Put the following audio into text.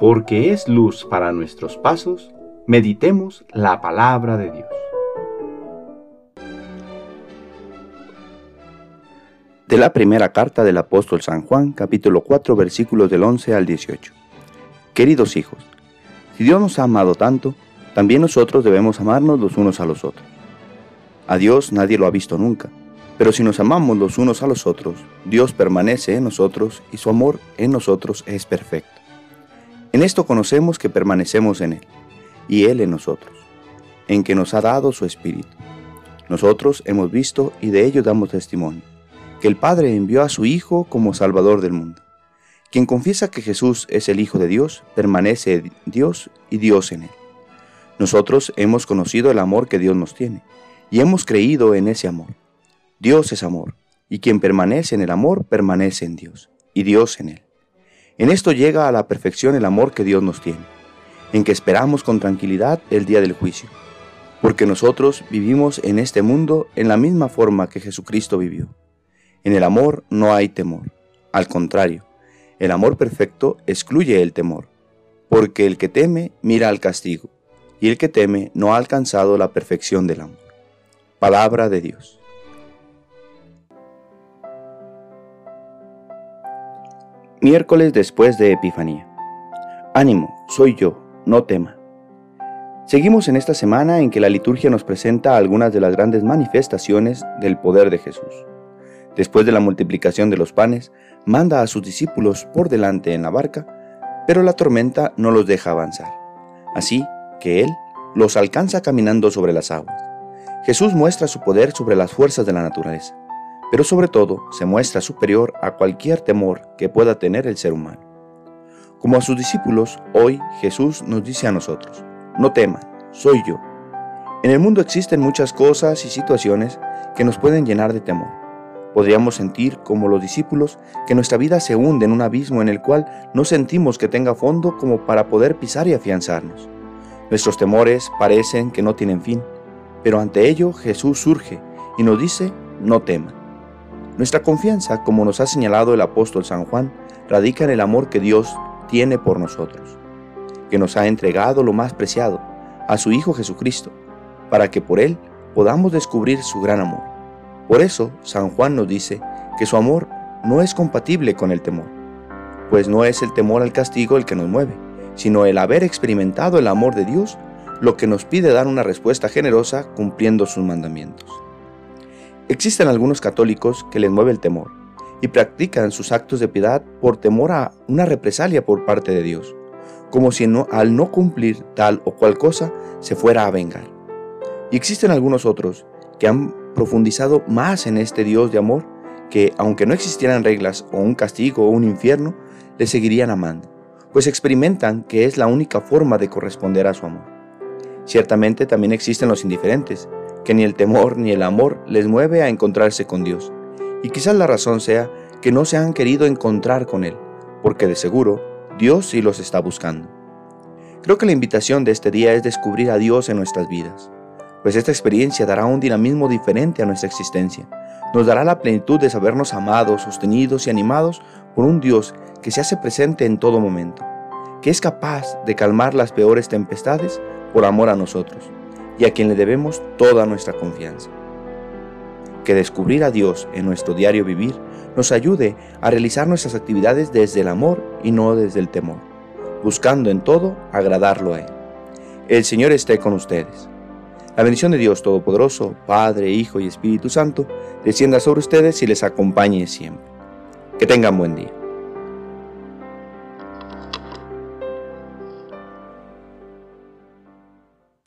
porque es luz para nuestros pasos, meditemos la palabra de Dios. De la primera carta del apóstol San Juan, capítulo 4, versículos del 11 al 18. Queridos hijos, si Dios nos ha amado tanto, también nosotros debemos amarnos los unos a los otros. A Dios nadie lo ha visto nunca, pero si nos amamos los unos a los otros, Dios permanece en nosotros y su amor en nosotros es perfecto. En esto conocemos que permanecemos en Él, y Él en nosotros, en que nos ha dado su Espíritu. Nosotros hemos visto y de ello damos testimonio, que el Padre envió a su Hijo como Salvador del mundo. Quien confiesa que Jesús es el Hijo de Dios, permanece Dios y Dios en Él. Nosotros hemos conocido el amor que Dios nos tiene, y hemos creído en ese amor. Dios es amor, y quien permanece en el amor permanece en Dios, y Dios en Él. En esto llega a la perfección el amor que Dios nos tiene, en que esperamos con tranquilidad el día del juicio, porque nosotros vivimos en este mundo en la misma forma que Jesucristo vivió. En el amor no hay temor, al contrario, el amor perfecto excluye el temor, porque el que teme mira al castigo, y el que teme no ha alcanzado la perfección del amor. Palabra de Dios. Miércoles después de Epifanía. Ánimo, soy yo, no tema. Seguimos en esta semana en que la liturgia nos presenta algunas de las grandes manifestaciones del poder de Jesús. Después de la multiplicación de los panes, manda a sus discípulos por delante en la barca, pero la tormenta no los deja avanzar. Así que Él los alcanza caminando sobre las aguas. Jesús muestra su poder sobre las fuerzas de la naturaleza pero sobre todo se muestra superior a cualquier temor que pueda tener el ser humano. Como a sus discípulos, hoy Jesús nos dice a nosotros, no teman, soy yo. En el mundo existen muchas cosas y situaciones que nos pueden llenar de temor. Podríamos sentir, como los discípulos, que nuestra vida se hunde en un abismo en el cual no sentimos que tenga fondo como para poder pisar y afianzarnos. Nuestros temores parecen que no tienen fin, pero ante ello Jesús surge y nos dice, no teman. Nuestra confianza, como nos ha señalado el apóstol San Juan, radica en el amor que Dios tiene por nosotros, que nos ha entregado lo más preciado, a su Hijo Jesucristo, para que por Él podamos descubrir su gran amor. Por eso San Juan nos dice que su amor no es compatible con el temor, pues no es el temor al castigo el que nos mueve, sino el haber experimentado el amor de Dios lo que nos pide dar una respuesta generosa cumpliendo sus mandamientos. Existen algunos católicos que les mueve el temor y practican sus actos de piedad por temor a una represalia por parte de Dios, como si al no cumplir tal o cual cosa se fuera a vengar. Y existen algunos otros que han profundizado más en este Dios de amor que, aunque no existieran reglas o un castigo o un infierno, le seguirían amando, pues experimentan que es la única forma de corresponder a su amor. Ciertamente también existen los indiferentes, que ni el temor ni el amor les mueve a encontrarse con Dios. Y quizás la razón sea que no se han querido encontrar con Él, porque de seguro Dios sí los está buscando. Creo que la invitación de este día es descubrir a Dios en nuestras vidas, pues esta experiencia dará un dinamismo diferente a nuestra existencia. Nos dará la plenitud de sabernos amados, sostenidos y animados por un Dios que se hace presente en todo momento, que es capaz de calmar las peores tempestades por amor a nosotros y a quien le debemos toda nuestra confianza. Que descubrir a Dios en nuestro diario vivir nos ayude a realizar nuestras actividades desde el amor y no desde el temor, buscando en todo agradarlo a Él. El Señor esté con ustedes. La bendición de Dios Todopoderoso, Padre, Hijo y Espíritu Santo, descienda sobre ustedes y les acompañe siempre. Que tengan buen día.